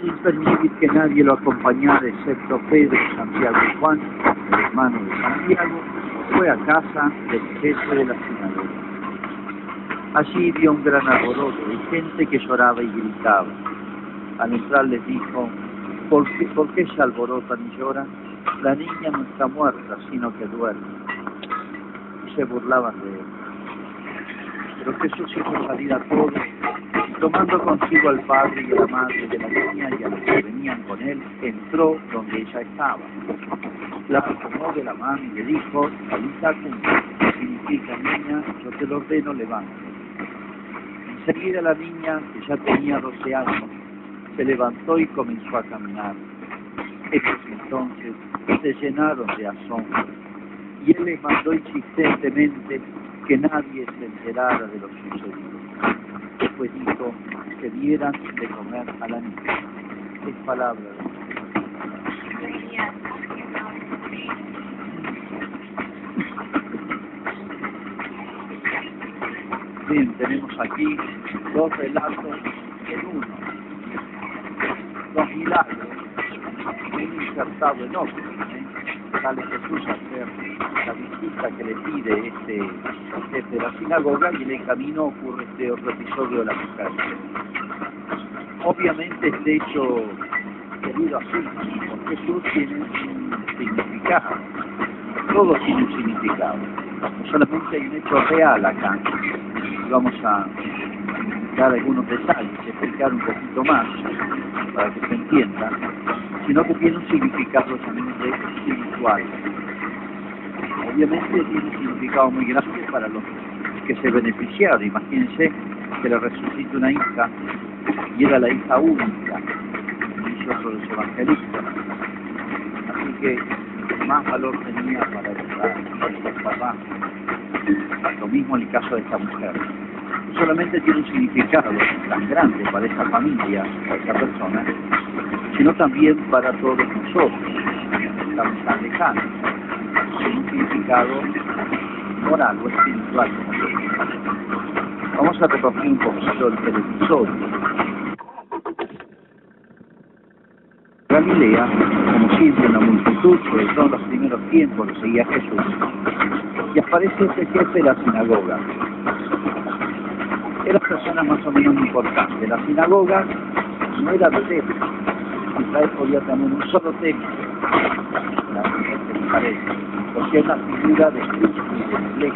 sin permitir que nadie lo acompañara excepto Pedro, Santiago y Juan, el hermano de Santiago, fue a casa del jefe de la sinagoga. Allí vio un gran alboroto y gente que lloraba y gritaba. Al entrar les dijo, ¿por qué, ¿por qué se alborotan y lloran? La niña no está muerta, sino que duerme. Y se burlaban de él. Pero Jesús hizo salir a todos tomando consigo al padre y a la madre de la niña y a los que venían con él, entró donde ella estaba. La tomó de la mano y le dijo, Salita que significa niña, yo te lo ordeno, levanta. Enseguida la niña, que ya tenía 12 años, se levantó y comenzó a caminar. Estos entonces se llenaron de asombro y él les mandó insistentemente que nadie se enterara de lo sucedido. Después dijo que dieran de comer a la niña. Es palabra de. Bien, tenemos aquí dos relatos en uno, dos milagros, un insertado en otro. ¿eh? Sale Jesús a hacer la visita que le pide este jefe de la sinagoga y en el camino ocurre este otro episodio de la mujer. Obviamente este hecho debido a Jesús tiene un significado, todo tiene un significado, no solamente hay un hecho real acá, vamos a dar algunos detalles, explicar un poquito más para que se entienda, sino que tiene un significado también Obviamente tiene un significado muy grande para los que se beneficiaron. Imagínense que le resucita una hija y era la hija única, de los evangelistas. Así que más valor tenía para el papá. Lo mismo en el caso de esta mujer. No solamente tiene un significado tan grande para esta familia, para esta persona, sino también para todos nosotros, tiene un significado moral o espiritual. Vamos a repetir un poquito el episodio. Galilea, como siempre en la multitud, sobre todo en los primeros tiempos lo seguía Jesús, y aparece ese jefe de la sinagoga. Era persona más o menos importante. La sinagoga no era de templo. Israel podía tener un solo templo, porque es la figura de Cristo y de.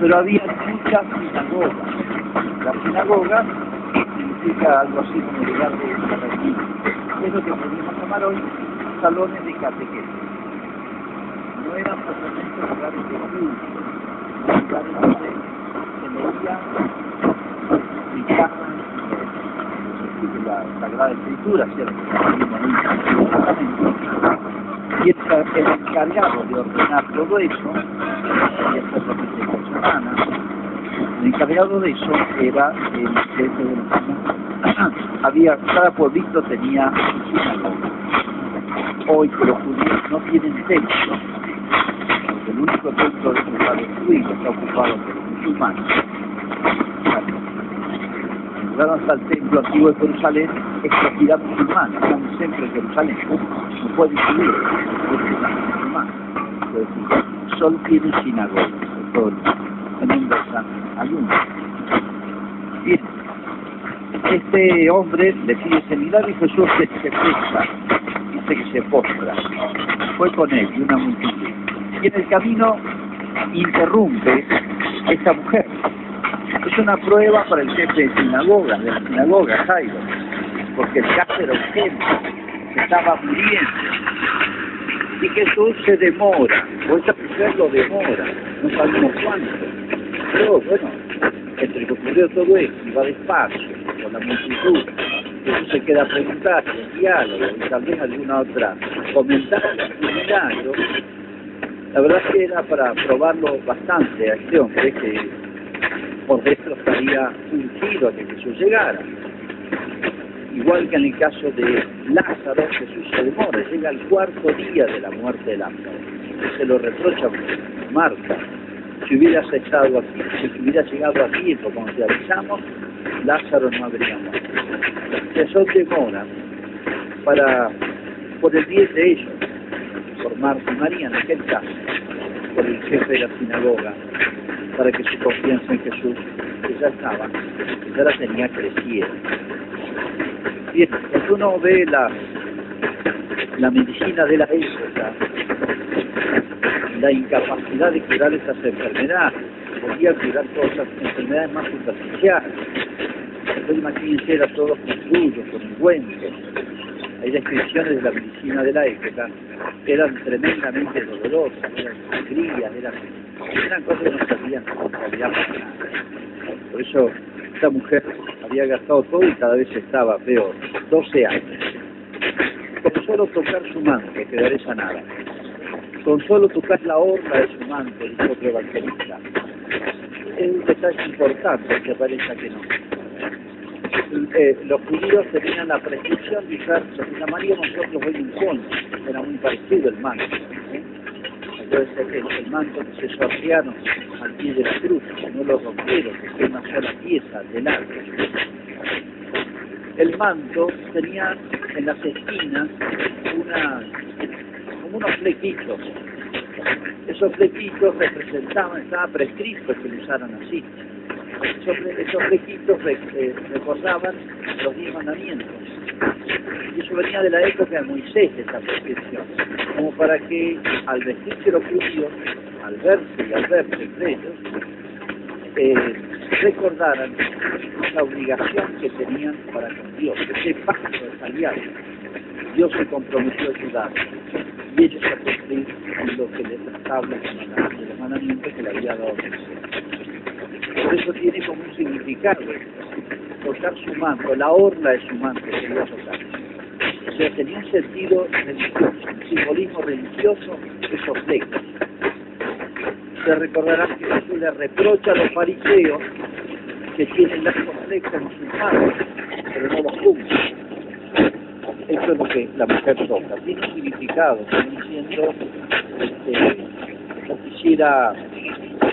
Pero había muchas sinagogas. La sinagoga significa algo así como lugar de retiro. Es lo que podríamos llamar hoy salones de catequesis no eran propiamente lugares de culto, lugares donde se leía, Sagrada Escritura, ¿cierto? Y el encargado de ordenar todo eso, y esto es lo que se el encargado de eso era el jefe de los Había, cada pueblito tenía su sinagoga. Hoy que los judíos no tienen templo, el único templo de está destruido, está ocupado por los musulmanes. Llegaron hasta el templo antiguo de Jerusalén, es propiedad musulmana, está un de Jerusalén, no puede subir, es musulmana. Solo tiene sinagogas, todo el mundo, teniendo algunos. Bien, este hombre le pide ese y Jesús se, se presta, dice que se postra. Fue con él y una multitud y en el camino interrumpe esta mujer. Es una prueba para el jefe de sinagoga, de la sinagoga, Jairo, porque el era urgente, estaba muriendo. Y Jesús se demora, o esta mujer lo demora, no sabemos cuánto. Pero bueno, entre que ocurrió todo esto, va despacio, con la multitud, Jesús se queda el diálogo, y tal vez alguna otra comentario, la verdad es que era para probarlo bastante a hombre que por dentro estaría ungido a que Jesús llegara. Igual que en el caso de Lázaro, Jesús se demora, llega al cuarto día de la muerte de Lázaro. Se lo reprocha Marta. si hubieras estado aquí, si hubieras llegado a tiempo cuando te avisamos, Lázaro no habría muerto. Eso demora para, por el bien de ellos, por Marta y María en aquel caso, por el jefe de la sinagoga, para que su confianza en Jesús, que ya estaba, ya la tenía crecida. Bien, cuando uno ve la, la medicina de la época, la incapacidad de curar esas enfermedades, podía curar todas las enfermedades más superficiales. Entonces imagínense, era todos con suyos, con ungüentos. Hay descripciones de la medicina de la época que eran tremendamente dolorosas, eran sangrías, eran, eran cosas que no servían en. Por eso esta mujer había gastado todo y cada vez estaba peor. 12 años. Con solo tocar su manto quedaré sanada. Con solo tocar la orla de su manto, dijo otro evangelista. Es un detalle importante que parece que no. Eh, los judíos tenían la prescripción de usar la María nosotros hoy un era muy parecido el manto. ¿Eh? Manto que se sortearon al pie de la cruz, que no lo rompieron, que fue una sola pieza del árbol. El manto tenía en las esquinas una, como unos flequitos. Esos flequitos representaban, estaba prescrito que lo usaran así. Esos, esos flequitos eh, recordaban los diez mandamientos. Y eso venía de la época de Moisés, esa prescripción. Como para que al vestirse los judíos, al verse y al verse entre ellos, eh, recordaran la obligación que tenían para con Dios, ese pacto de aliados. Dios se comprometió a ayudarlos y ellos a cumplir lo que les habla de los mandamientos que le había dado Moisés. Por eso tiene como un significado tocar su manto, la orla de su manto que iba a. O sea, tenía un sentido religioso, un simbolismo religioso esos flecos. Se recordarán que Jesús le reprocha a los fariseos que tienen en sus manos, pero no los cumplen. Eso es lo que la mujer toca. Tiene un significado, como diciendo, este, no quisiera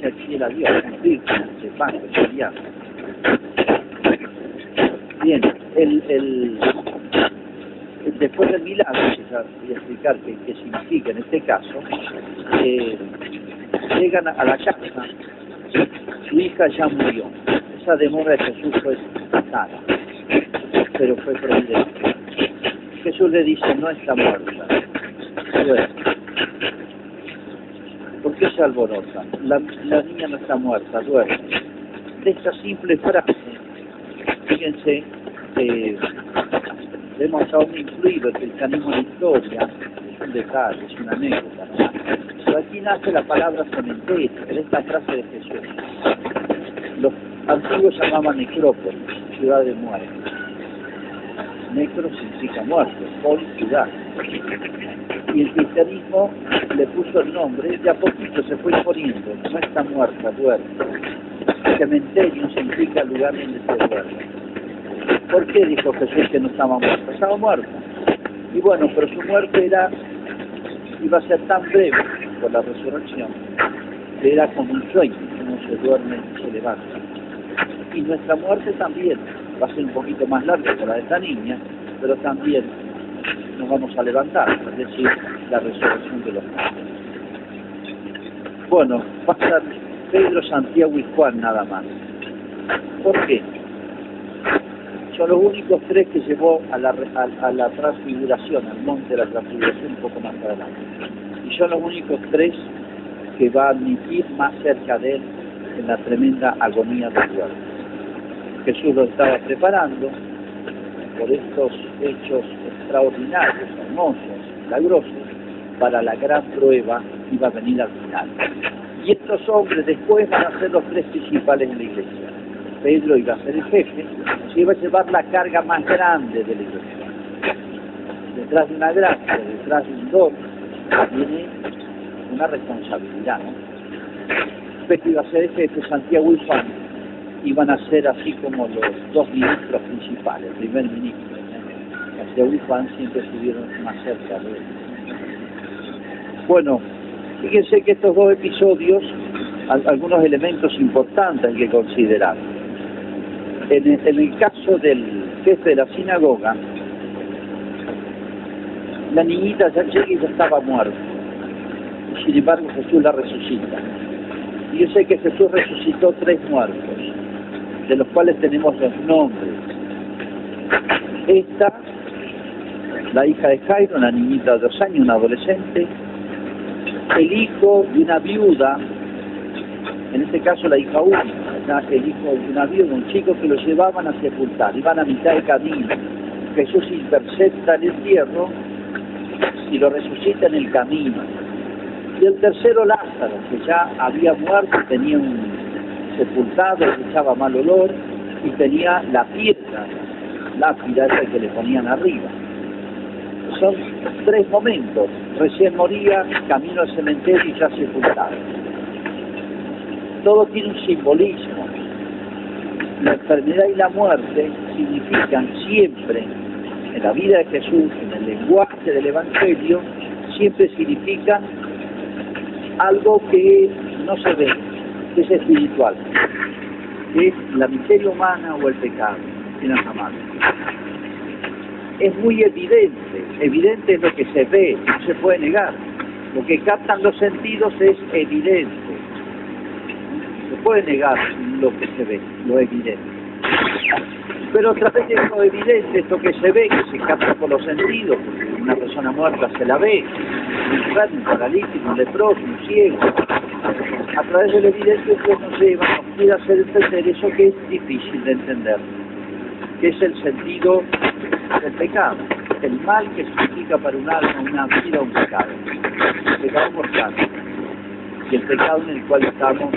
que quisiera Dios cumplir con ese pacto, sería. Bien, el, el, después del milagro, que ya voy a explicar qué, significa en este caso, eh, llegan a la casa, su hija ya murió. Esa demora de Jesús fue fatal, pero fue providente. Jesús le dice, no está muerta, duerme. ¿Por qué se alborota? La, la niña no está muerta, duerme. De esta simple frase, fíjense, eh, hemos aún incluido el cristianismo en la historia, es un detalle, es una anécdota. Pero aquí nace la palabra cementerio, en esta frase de Jesús. Los antiguos llamaban necrópolis, ciudad de muerte. Necro significa muerte, polis, ciudad. Y el cristianismo le puso el nombre y a poquito se fue imponiendo, no está muerta, duerme. Cementerio significa lugar donde se duerme. ¿Por qué dijo Jesús que no estaba muerta? Estaba muerta. Y bueno, pero su muerte era, iba a ser tan breve por la resurrección, que era como un sueño, uno se duerme y se levanta. Y nuestra muerte también va a ser un poquito más larga que la de esta niña, pero también nos vamos a levantar, es decir, la resurrección de los muertos. Bueno, pasan Pedro, Santiago y Juan nada más. ¿Por qué? Son los únicos tres que llevó a la, a, a la transfiguración, al monte de la transfiguración un poco más adelante. Y son los únicos tres que va a admitir más cerca de él en la tremenda agonía del cuerpo. Jesús lo estaba preparando por estos hechos extraordinarios, hermosos, milagrosos, para la gran prueba que iba a venir al final. Y estos hombres después van a ser los tres principales en la iglesia. Pedro iba a ser el jefe, se iba a llevar la carga más grande de la iglesia. Detrás de una gracia, detrás de un don, viene una responsabilidad. ¿no? Pedro iba a ser el jefe, Santiago y Juan iban a ser así como los dos ministros principales, el primer ministro. Santiago y Juan siempre estuvieron más cerca de él. Bueno, fíjense que estos dos episodios algunos elementos importantes hay que considerar. En el, caso del jefe de la sinagoga, la niñita ya llega y ya estaba muerta. Sin embargo, Jesús la resucita. Y yo sé que Jesús resucitó tres muertos, de los cuales tenemos los nombres. Esta, la hija de Jairo, una niñita de dos años, una adolescente, el hijo de una viuda, en este caso la hija única, el hijo de una viuda, un chico que lo llevaban a sepultar, iban a mitad de camino. Jesús intercepta el entierro y lo resucita en el camino. Y el tercero Lázaro, que ya había muerto, tenía un sepultado, echaba mal olor y tenía la piedra, lápida esa que le ponían arriba. Son tres momentos. Recién moría, camino al cementerio y ya sepultado. Todo tiene un simbolismo. La enfermedad y la muerte significan siempre en la vida de Jesús, en el lenguaje del Evangelio, siempre significan algo que no se ve, que es espiritual, que es la miseria humana o el pecado, en las Es muy evidente, evidente es lo que se ve, no se puede negar. Lo que captan los sentidos es evidente. Se puede negar lo que se ve, lo evidente pero otra vez es lo evidente, esto que se ve, que se capta por los sentidos, una persona muerta se la ve, un enfermo, un paralítico, un leproso, un ciego. A través del evidente Dios nos lleva, nos quiere hacer entender eso que es difícil de entender, que es el sentido del pecado, el mal que significa para un alma, una vida, un pecado, el pecado mortal, y el pecado en el cual estamos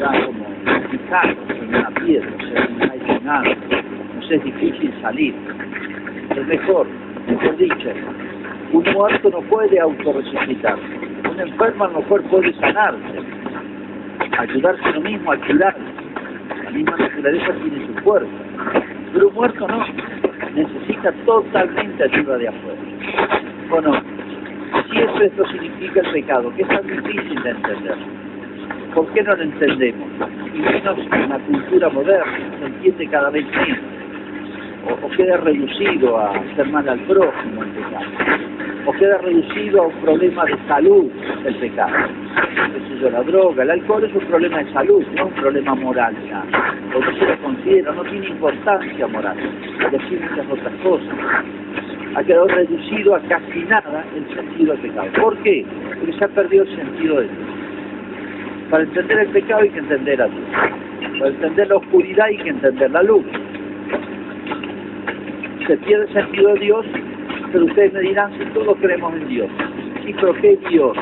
ya como fijados en una piedra, o sea, no hay nada, nos es difícil salir. Es mejor, mejor dicho, un muerto no puede autorresucitar, un enfermo a lo mejor puede sanarse, ayudarse a lo mismo a la misma naturaleza tiene su fuerza, pero un muerto no, necesita totalmente ayuda de afuera. Bueno, si eso esto significa el pecado, que es tan difícil de entender. ¿Por qué no lo entendemos? Y menos en la cultura moderna, se entiende cada vez menos. O, queda reducido a hacer mal al prójimo el pecado. O queda reducido a un problema de salud el pecado. Eso la droga, el alcohol es un problema de salud, no un problema moral ya. Porque se lo considera, no tiene importancia moral. Decir muchas otras cosas ha quedado reducido a casi nada el sentido del pecado. ¿Por qué? Porque se ha perdido el sentido de Dios. Para entender el pecado hay que entender a Dios. Para entender la oscuridad hay que entender la luz. Se pierde el sentido de Dios, pero ustedes me dirán si todos creemos en Dios. Sí, pero ¿qué Dios?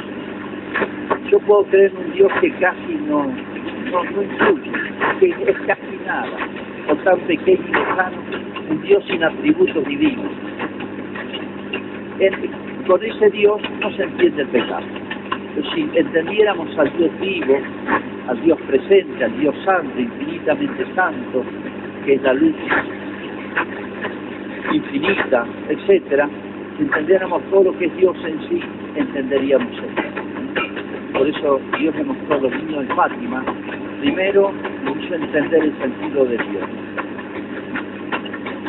Yo puedo creer en un Dios que casi no, no, no influye, que es casi nada, o tan pequeño y lejano, un Dios sin atributos divinos. con ese Dios no se entiende el pecado si entendiéramos al Dios vivo, al Dios presente, al Dios santo, infinitamente santo, que es la luz infinita, etcétera, si entendiéramos todo lo que es Dios en sí, entenderíamos eso. Por eso Dios le mostró a los niños de Fátima, primero nos hizo entender el sentido de Dios.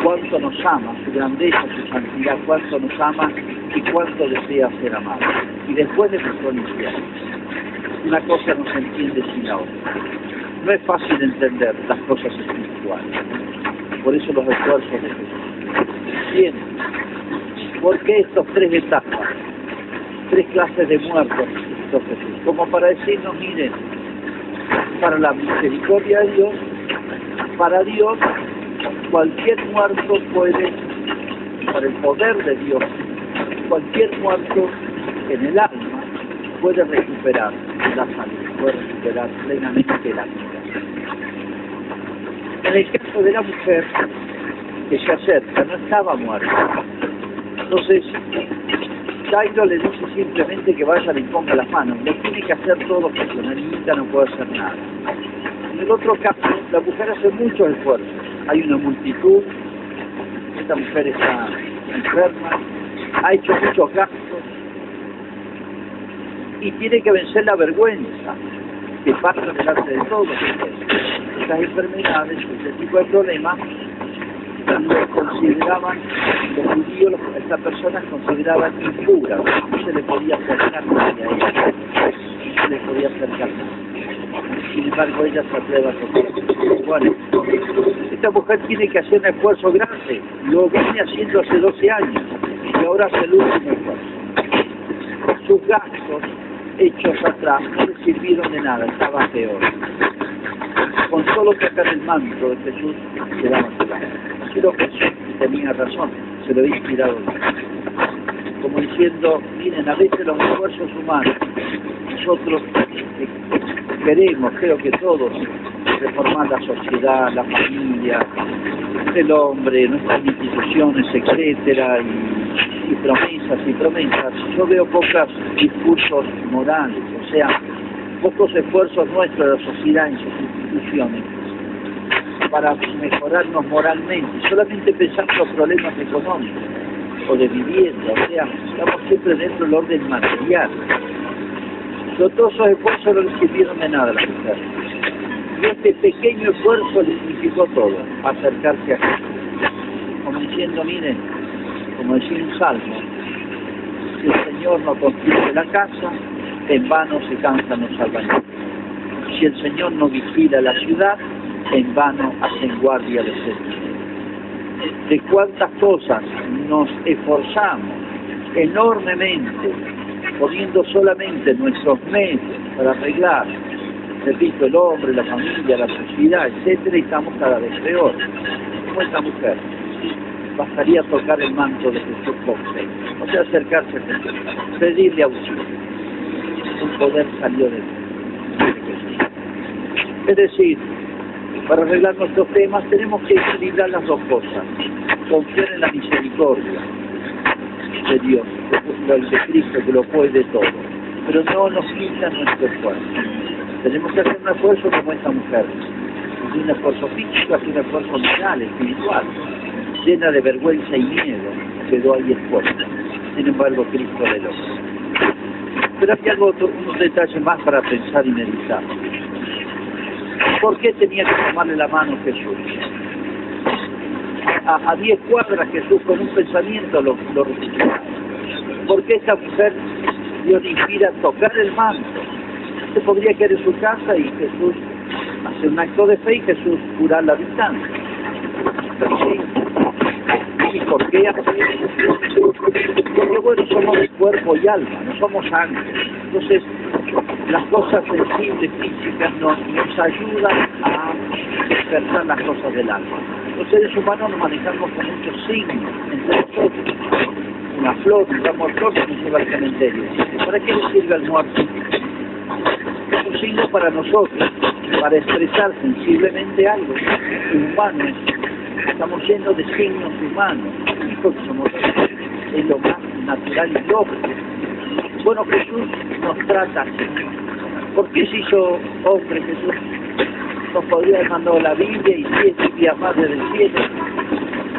Cuánto nos ama, su grandeza, su santidad, cuánto nos ama y cuánto desea ser amado. Y después de nuestro infierno. Una cosa no se entiende sin la otra. No es fácil entender las cosas espirituales. Por eso los esfuerzos de Jesús. Bien, ¿por qué estos tres etapas? Tres clases de muertos. Como para decirnos, miren, para la misericordia de Dios, para Dios, cualquier muerto puede, por el poder de Dios, cualquier muerto en el alma puede recuperar la salud, puede recuperar plenamente la vida. En el caso de la mujer que se acerca, no estaba muerta. Entonces, Jairo le dice simplemente que vaya y ponga las manos. Le tiene que hacer todo niñita no puede hacer nada. En el otro caso, la mujer hace mucho esfuerzo. Hay una multitud, esta mujer está enferma, ha hecho muchos gastos y tiene que vencer la vergüenza. que pasan delante de todos. Estas enfermedades, este tipo de problemas, lo consideraban, los judíos, estas personas consideraban impuras, no se le podía acercar a ella, no se le podía acercar Sin embargo, ella se atreve a tocar. Bueno, esta mujer tiene que hacer un esfuerzo grande, lo viene haciendo hace 12 años y ahora hace el último esfuerzo. Sus gastos hechos atrás no sirvieron de nada, estaba peor. Con solo sacar el manto de Jesús, quedaba curado. Creo que tenía razón, se lo he inspirado. Como diciendo, miren, a veces los esfuerzos humanos, nosotros queremos, creo que todos, reformar la sociedad, la familia, el hombre, nuestras instituciones, etcétera, y, promesas y promesas. Yo veo pocos discursos morales, o sea, pocos esfuerzos nuestros de la sociedad en sus instituciones para mejorarnos moralmente, solamente pensar en los problemas económicos o de vivienda, o sea, estamos siempre dentro del orden material. Pero todos esos esfuerzos no sirvieron de nada a la mujer. Y este pequeño esfuerzo le significó todo, acercarse a Jesús. Como diciendo, miren, como decía un salmo, si el Señor no construye la casa, en vano se cansan los albañiles. Si el Señor no vigila la ciudad, en vano hacen guardia de servicio. De cuántas cosas nos esforzamos enormemente, poniendo solamente nuestros medios para arreglar, repito, el hombre, la familia, la sociedad, etcétera, y estamos cada vez peor. Como esta mujer, bastaría tocar el manto de Jesús José, o sea, acercarse a Jesús, pedirle auxilio. Un poder salió de Jesús. Es decir, para arreglar nuestros temas tenemos que equilibrar las dos cosas. Confiar en la misericordia de Dios, de Cristo que lo puede todo. Pero no nos quita nuestro esfuerzo. Tenemos que hacer un esfuerzo como esta mujer. Un esfuerzo físico, un esfuerzo mental, espiritual, llena de vergüenza y miedo, quedó ahí expuesta. Sin embargo, Cristo le logra. Pero hay algo, unos detalles más para pensar y meditar. ¿Por qué tenía que tomarle la mano Jesús? A, diez cuadras Jesús con un pensamiento lo, lo ¿Por qué esta mujer Dios inspira a tocar el manto? Se podría quedar en su casa y Jesús hacer un acto de fe y Jesús curar la distancia. ¿Y por qué Porque bueno, somos cuerpo y alma, no somos ángeles. Entonces, las cosas sensibles físicas nos, nos ayudan a despertar las cosas del alma. Los seres humanos nos manejamos con muchos signos entre nosotros. Una flor, de flor nos lleva al cementerio. ¿Para qué le sirve al muerto? Es un signo para nosotros, para expresar sensiblemente algo humano. Estamos llenos de signos humanos, hijos somos es lo más natural y lógico. Bueno, Jesús nos trata así. ¿Por qué se hizo hombre Jesús? Nos podría haber mandado la Biblia y siete días más desde el cielo.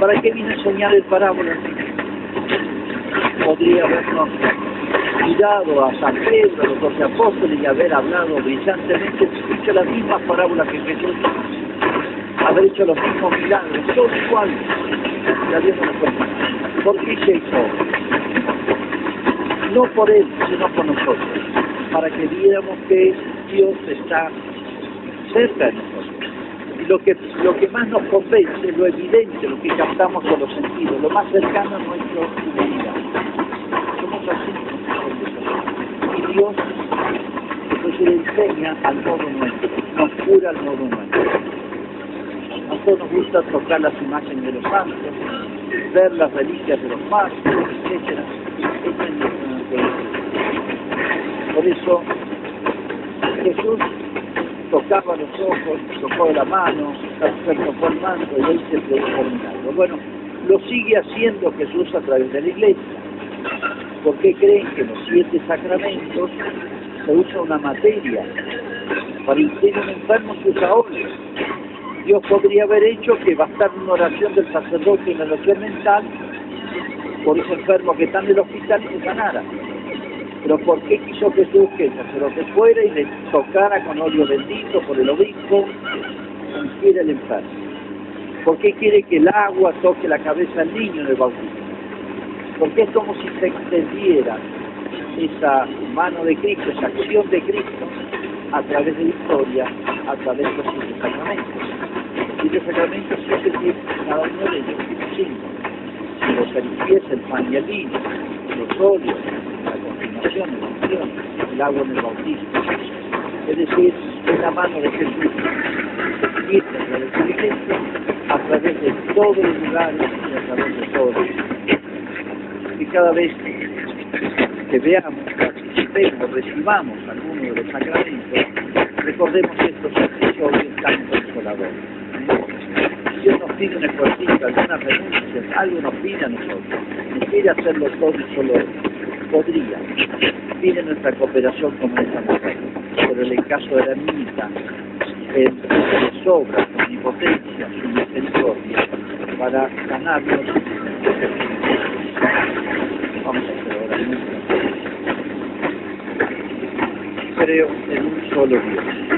¿Para qué vino a enseñar el parábola? Podría habernos cuidado a San Pedro, a los doce apóstoles y haber hablado brillantemente, hecho las mismas parábolas que Jesús, haber hecho los mismos milagros, todo igual. La Dios nos ¿Por qué se hizo? No por él, sino por nosotros para que viéramos que Dios está cerca de nosotros. Y lo que, lo que más nos convence, lo evidente, lo que captamos con los sentidos, lo más cercano a nuestra humanidad. Somos así. Y Dios nos le enseña al modo nuestro, nos cura al modo nuestro. Nos gusta tocar las imágenes de los santos, ver las reliquias de los mártires, etc. Por eso Jesús tocaba los ojos, tocó la mano, tocó el manto y él se produjo Bueno, lo sigue haciendo Jesús a través de la iglesia. ¿Por qué creen que los siete sacramentos se usa una materia para incluir un enfermo se Dios podría haber hecho que bastar una oración del sacerdote, una oración mental, por ese enfermo que está en el hospital y se sanara Pero ¿por qué quiso Jesús que el sacerdote fuera y le tocara con óleo bendito por el obispo, ungiera el enfermo? ¿Por qué quiere que el agua toque la cabeza al niño en el bautismo? Porque es como si se extendiera esa mano de Cristo, esa acción de Cristo, a través de la historia, a través de los sacramentos. Siete sacramentos siempre tienen cada uno de ellos símbolo. Si los Eucaristías, el pan y el vino, los óleos, la confirmación, la unción, el agua en el bautismo. Es decir, es la mano de Jesús que la iglesia, a través de todos los lugares y a través de todos los Y cada vez que veamos, participemos, recibamos alguno de los sacramentos, recordemos estos episodios tan consoladores. Dios nos pide un esfuerzo, algunas renuncias, algo nos pide a nosotros. Nos pide hacerlo todo y solo podría. Pide nuestra cooperación como esta mujer. Pero en el caso de la ermita, Él le sobra su omnipotencia, su misericordia, para ganarnos. Vamos a hacer ahora mismo. Creo en un solo Dios.